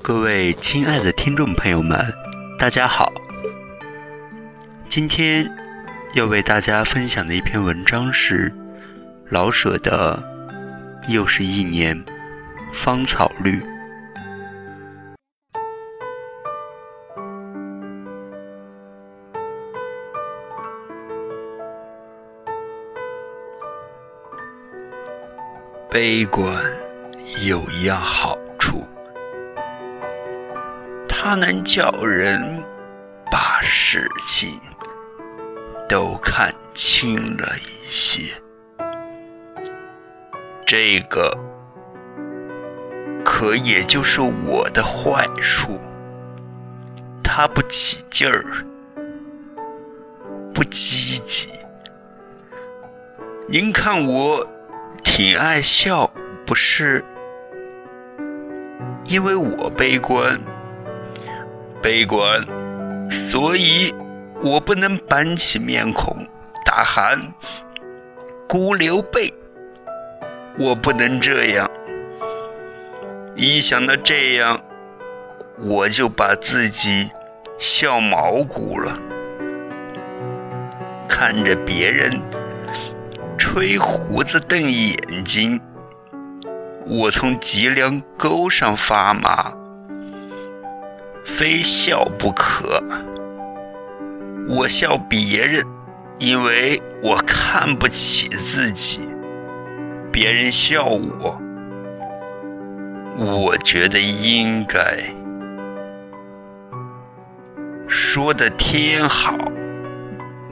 各位亲爱的听众朋友们，大家好。今天要为大家分享的一篇文章是老舍的《又是一年芳草绿》。悲观有一样好处。它能叫人把事情都看清了一些，这个可也就是我的坏处。他不起劲儿，不积极。您看我挺爱笑，不是因为我悲观。悲观，所以我不能板起面孔大喊“孤刘备”，我不能这样。一想到这样，我就把自己笑毛骨了。看着别人吹胡子瞪眼睛，我从脊梁沟上发麻。非笑不可。我笑别人，因为我看不起自己。别人笑我，我觉得应该。说的天好，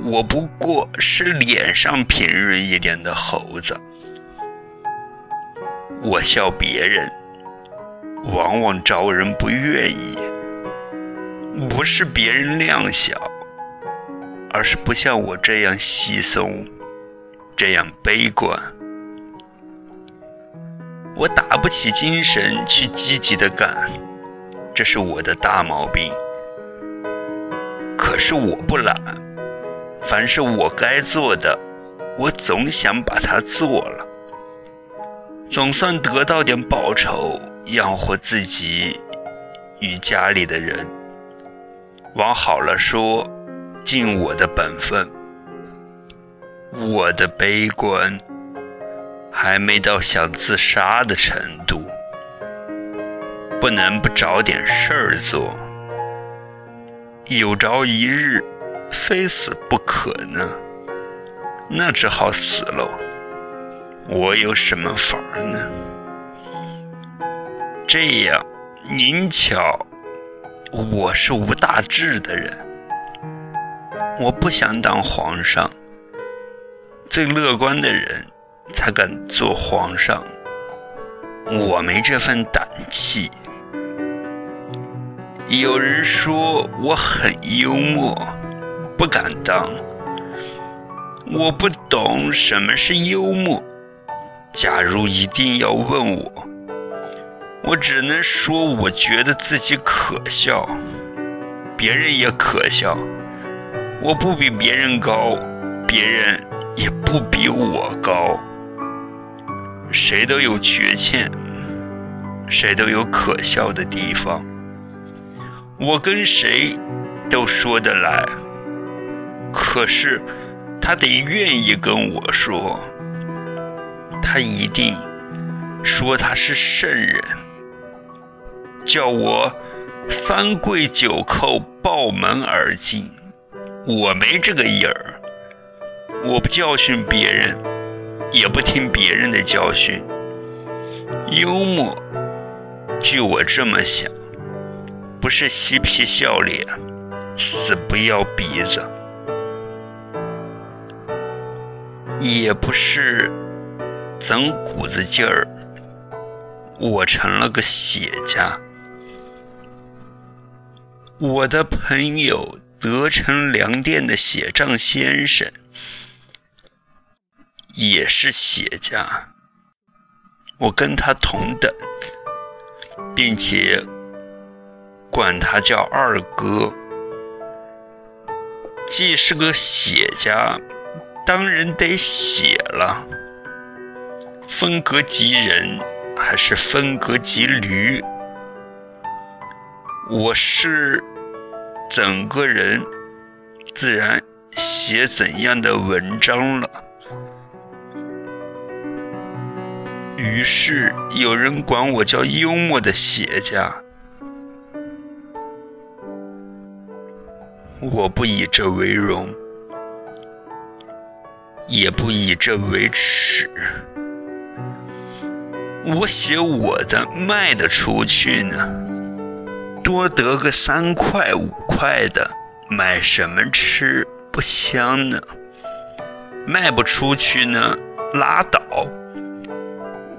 我不过是脸上平润一点的猴子。我笑别人，往往招人不愿意。不是别人量小，而是不像我这样稀松，这样悲观。我打不起精神去积极的干，这是我的大毛病。可是我不懒，凡是我该做的，我总想把它做了，总算得到点报酬，养活自己与家里的人。往好了说，尽我的本分。我的悲观还没到想自杀的程度，不能不找点事儿做。有朝一日非死不可呢，那只好死喽。我有什么法儿呢？这样，您瞧。我是无大志的人，我不想当皇上。最乐观的人才敢做皇上，我没这份胆气。有人说我很幽默，不敢当。我不懂什么是幽默。假如一定要问我。我只能说，我觉得自己可笑，别人也可笑。我不比别人高，别人也不比我高。谁都有缺陷，谁都有可笑的地方。我跟谁都说得来，可是他得愿意跟我说，他一定说他是圣人。叫我三跪九叩抱门而进，我没这个瘾儿。我不教训别人，也不听别人的教训。幽默，据我这么想，不是嬉皮笑脸，死不要鼻子，也不是整股子劲儿。我成了个写家。我的朋友德成粮店的写账先生也是写家，我跟他同等，并且管他叫二哥。既是个写家，当然得写了。分隔即人，还是分隔即驴？我是整个人，自然写怎样的文章了。于是有人管我叫幽默的写家，我不以这为荣，也不以这为耻。我写我的，卖得出去呢。多得个三块五快的，买什么吃不香呢？卖不出去呢，拉倒。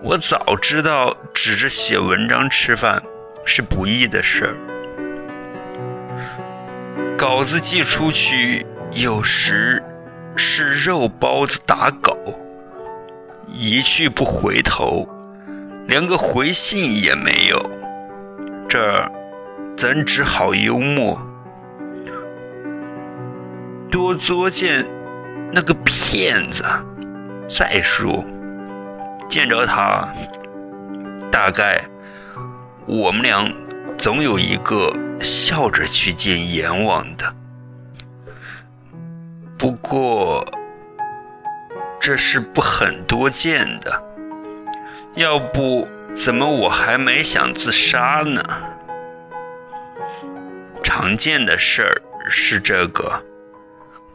我早知道指着写文章吃饭是不易的事儿，稿子寄出去，有时是肉包子打狗，一去不回头，连个回信也没有。这儿。咱只好幽默，多作践那个骗子。再说，见着他，大概我们俩总有一个笑着去见阎王的。不过，这是不很多见的。要不，怎么我还没想自杀呢？常见的事儿是这个，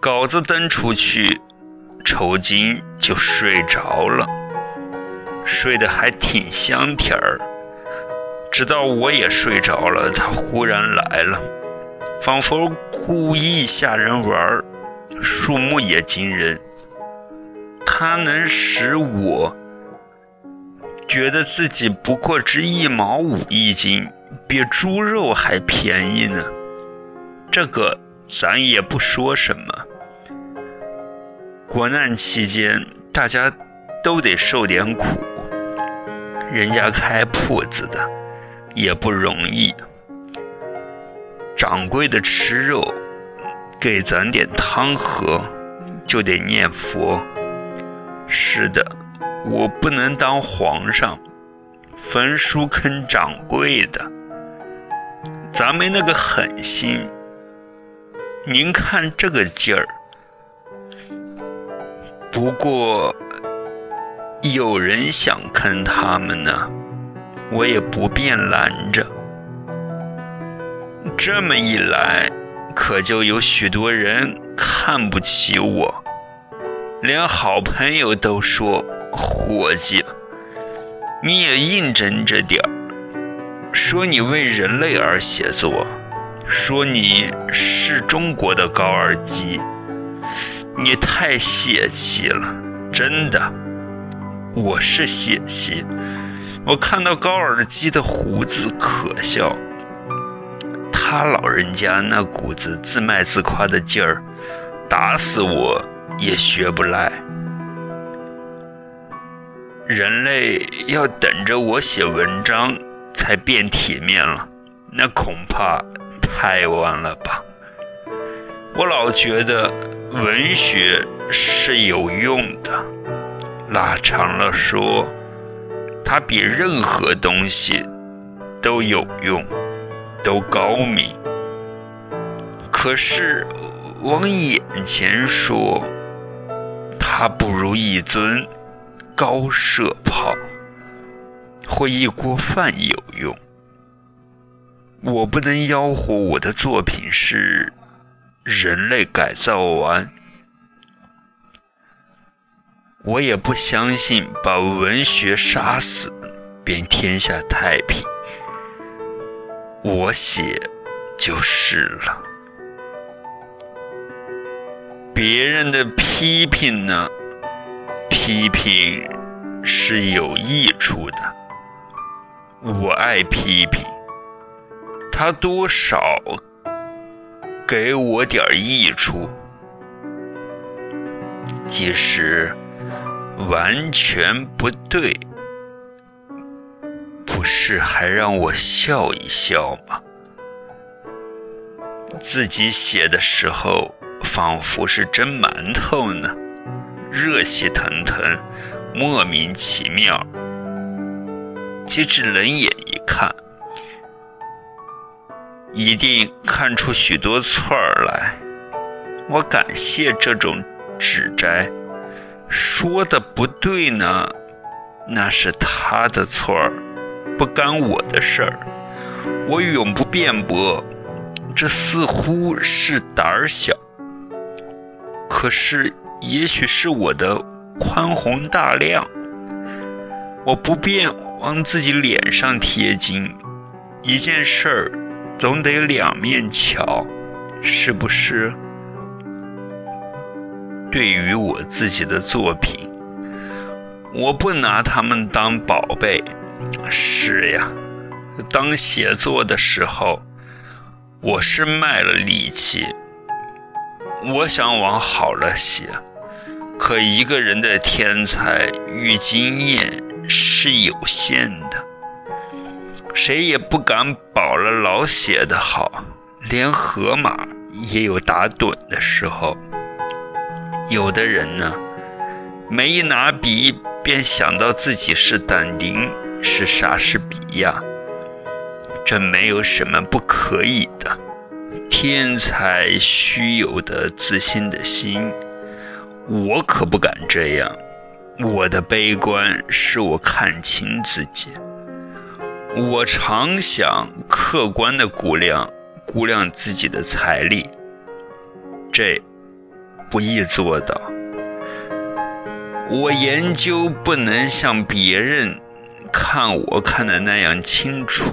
稿子登出去，酬金就睡着了，睡得还挺香甜儿。直到我也睡着了，他忽然来了，仿佛故意吓人玩儿，数目也惊人。他能使我觉得自己不过值一毛五一斤，比猪肉还便宜呢。这个咱也不说什么。国难期间，大家都得受点苦。人家开铺子的也不容易。掌柜的吃肉，给咱点汤喝，就得念佛。是的，我不能当皇上，焚书坑掌柜的。咱没那个狠心。您看这个劲儿，不过有人想坑他们呢，我也不便拦着。这么一来，可就有许多人看不起我，连好朋友都说：“伙计，你也认真着点儿，说你为人类而写作。”说你是中国的高尔基，你太泄气了，真的，我是泄气。我看到高尔基的胡子可笑，他老人家那股子自卖自夸的劲儿，打死我也学不来。人类要等着我写文章才变体面了，那恐怕。太晚了吧！我老觉得文学是有用的，拉长了说，它比任何东西都有用，都高明。可是往眼前说，它不如一尊高射炮或一锅饭有用。我不能吆喝我的作品是人类改造完，我也不相信把文学杀死便天下太平。我写就是了。别人的批评呢？批评是有益处的，我爱批评。他多少给我点益处，即使完全不对，不是还让我笑一笑吗？自己写的时候，仿佛是蒸馒头呢，热气腾腾，莫名其妙。机智冷眼一看，一定看出许多错儿来。我感谢这种指摘，说的不对呢，那是他的错儿，不干我的事儿。我永不辩驳。这似乎是胆儿小，可是也许是我的宽宏大量。我不便往自己脸上贴金，一件事儿总得两面瞧，是不是？对于我自己的作品，我不拿他们当宝贝。是呀，当写作的时候。我是卖了力气，我想往好了写，可一个人的天才与经验是有限的，谁也不敢保了老写的好，连河马也有打盹的时候。有的人呢，没拿笔便想到自己是但丁，是莎士比亚。这没有什么不可以的，天才须有的自信的心，我可不敢这样。我的悲观是我看清自己，我常想客观的估量估量自己的财力，这不易做到。我研究不能像别人看我看的那样清楚。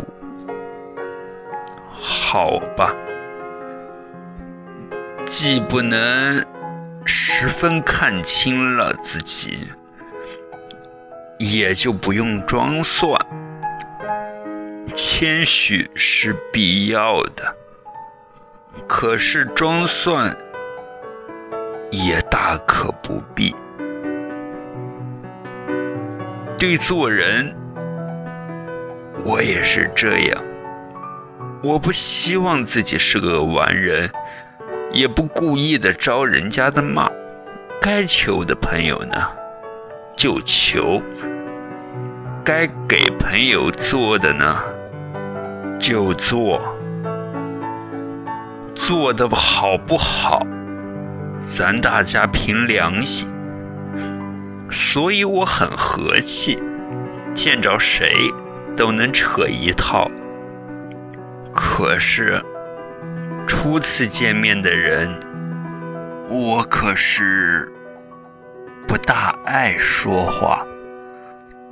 好吧，既不能十分看清了自己，也就不用装蒜。谦虚是必要的，可是装蒜也大可不必。对做人，我也是这样。我不希望自己是个完人，也不故意的招人家的骂。该求的朋友呢，就求；该给朋友做的呢，就做。做的好不好，咱大家凭良心。所以我很和气，见着谁都能扯一套。可是，初次见面的人，我可是不大爱说话，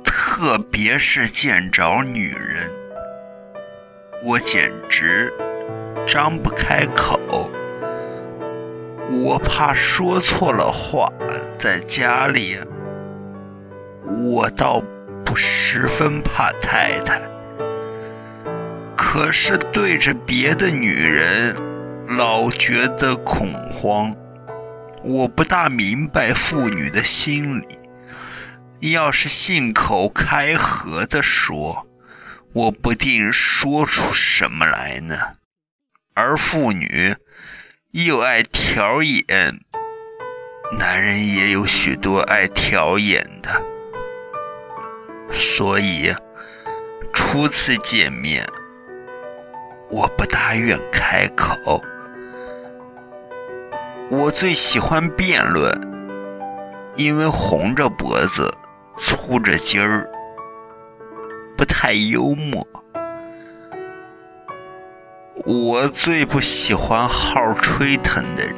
特别是见着女人，我简直张不开口。我怕说错了话，在家里，我倒不十分怕太太。可是对着别的女人，老觉得恐慌。我不大明白妇女的心理。要是信口开河的说，我不定说出什么来呢。而妇女又爱挑眼，男人也有许多爱挑眼的，所以初次见面。我不大愿开口。我最喜欢辩论，因为红着脖子、粗着筋儿，不太幽默。我最不喜欢好吹腾的人，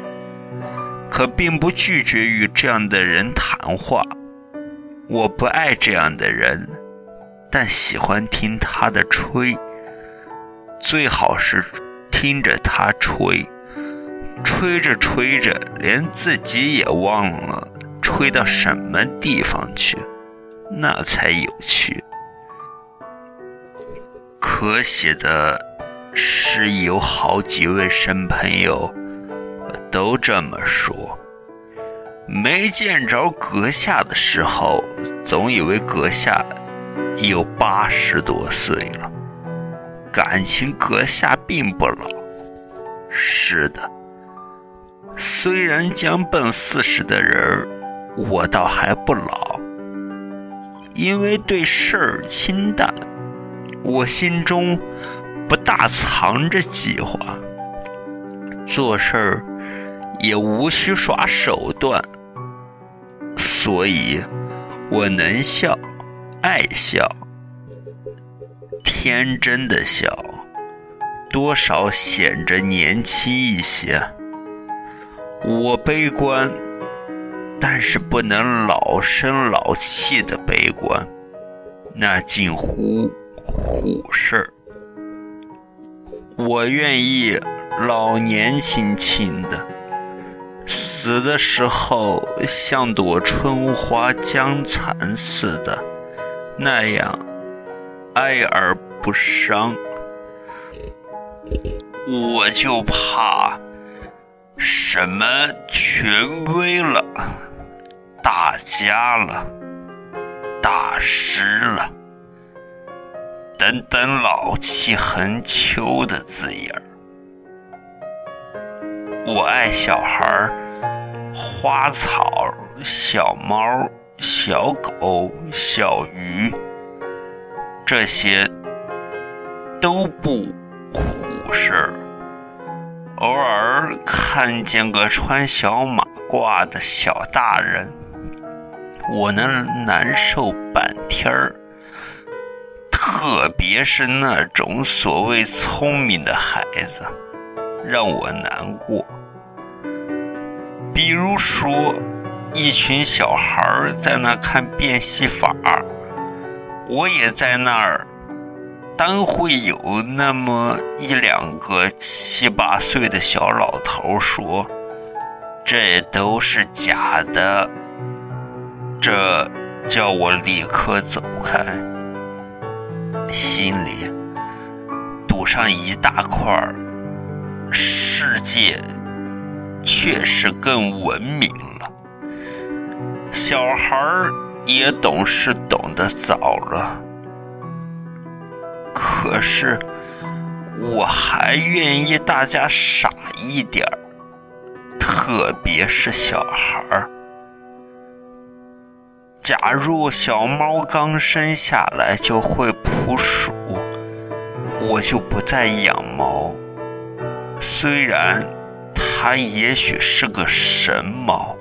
可并不拒绝与这样的人谈话。我不爱这样的人，但喜欢听他的吹。最好是听着他吹，吹着吹着，连自己也忘了吹到什么地方去，那才有趣。可写的是，有好几位生朋友都这么说。没见着阁下的时候，总以为阁下有八十多岁了。感情阁下并不老。是的，虽然将奔四十的人，我倒还不老。因为对事儿清淡，我心中不大藏着计划，做事儿也无需耍手段。所以，我能笑，爱笑，天真的笑，多少显着年轻一些。我悲观，但是不能老生老气的悲观，那近乎虎事儿。我愿意老年轻轻的。死的时候像朵春花将残似的那样哀而不伤，我就怕什么权威了、大家了、大师了等等老气横秋的字眼。我爱小孩花草、小猫、小狗、小鱼，这些都不虎事儿。偶尔看见个穿小马褂的小大人，我能难受半天儿。特别是那种所谓聪明的孩子，让我难过。比如说，一群小孩在那看变戏法，我也在那儿。当会有那么一两个七八岁的小老头说：“这都是假的。”这叫我立刻走开，心里堵上一大块世界。确实更文明了，小孩儿也懂事懂得早了。可是，我还愿意大家傻一点儿，特别是小孩儿。假如小猫刚生下来就会扑鼠，我就不再养猫。虽然。它也许是个神猫，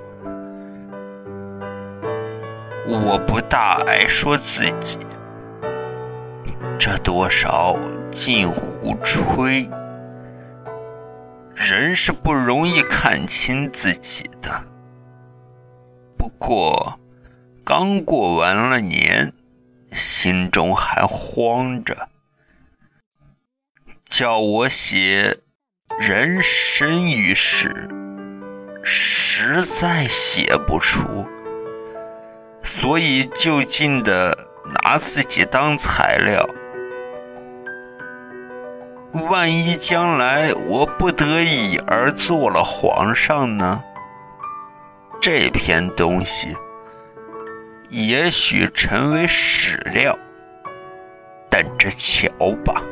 我不大爱说自己，这多少近乎吹。人是不容易看清自己的。不过，刚过完了年，心中还慌着，叫我写。人生于世，实在写不出，所以就近的拿自己当材料。万一将来我不得已而做了皇上呢？这篇东西也许成为史料，等着瞧吧。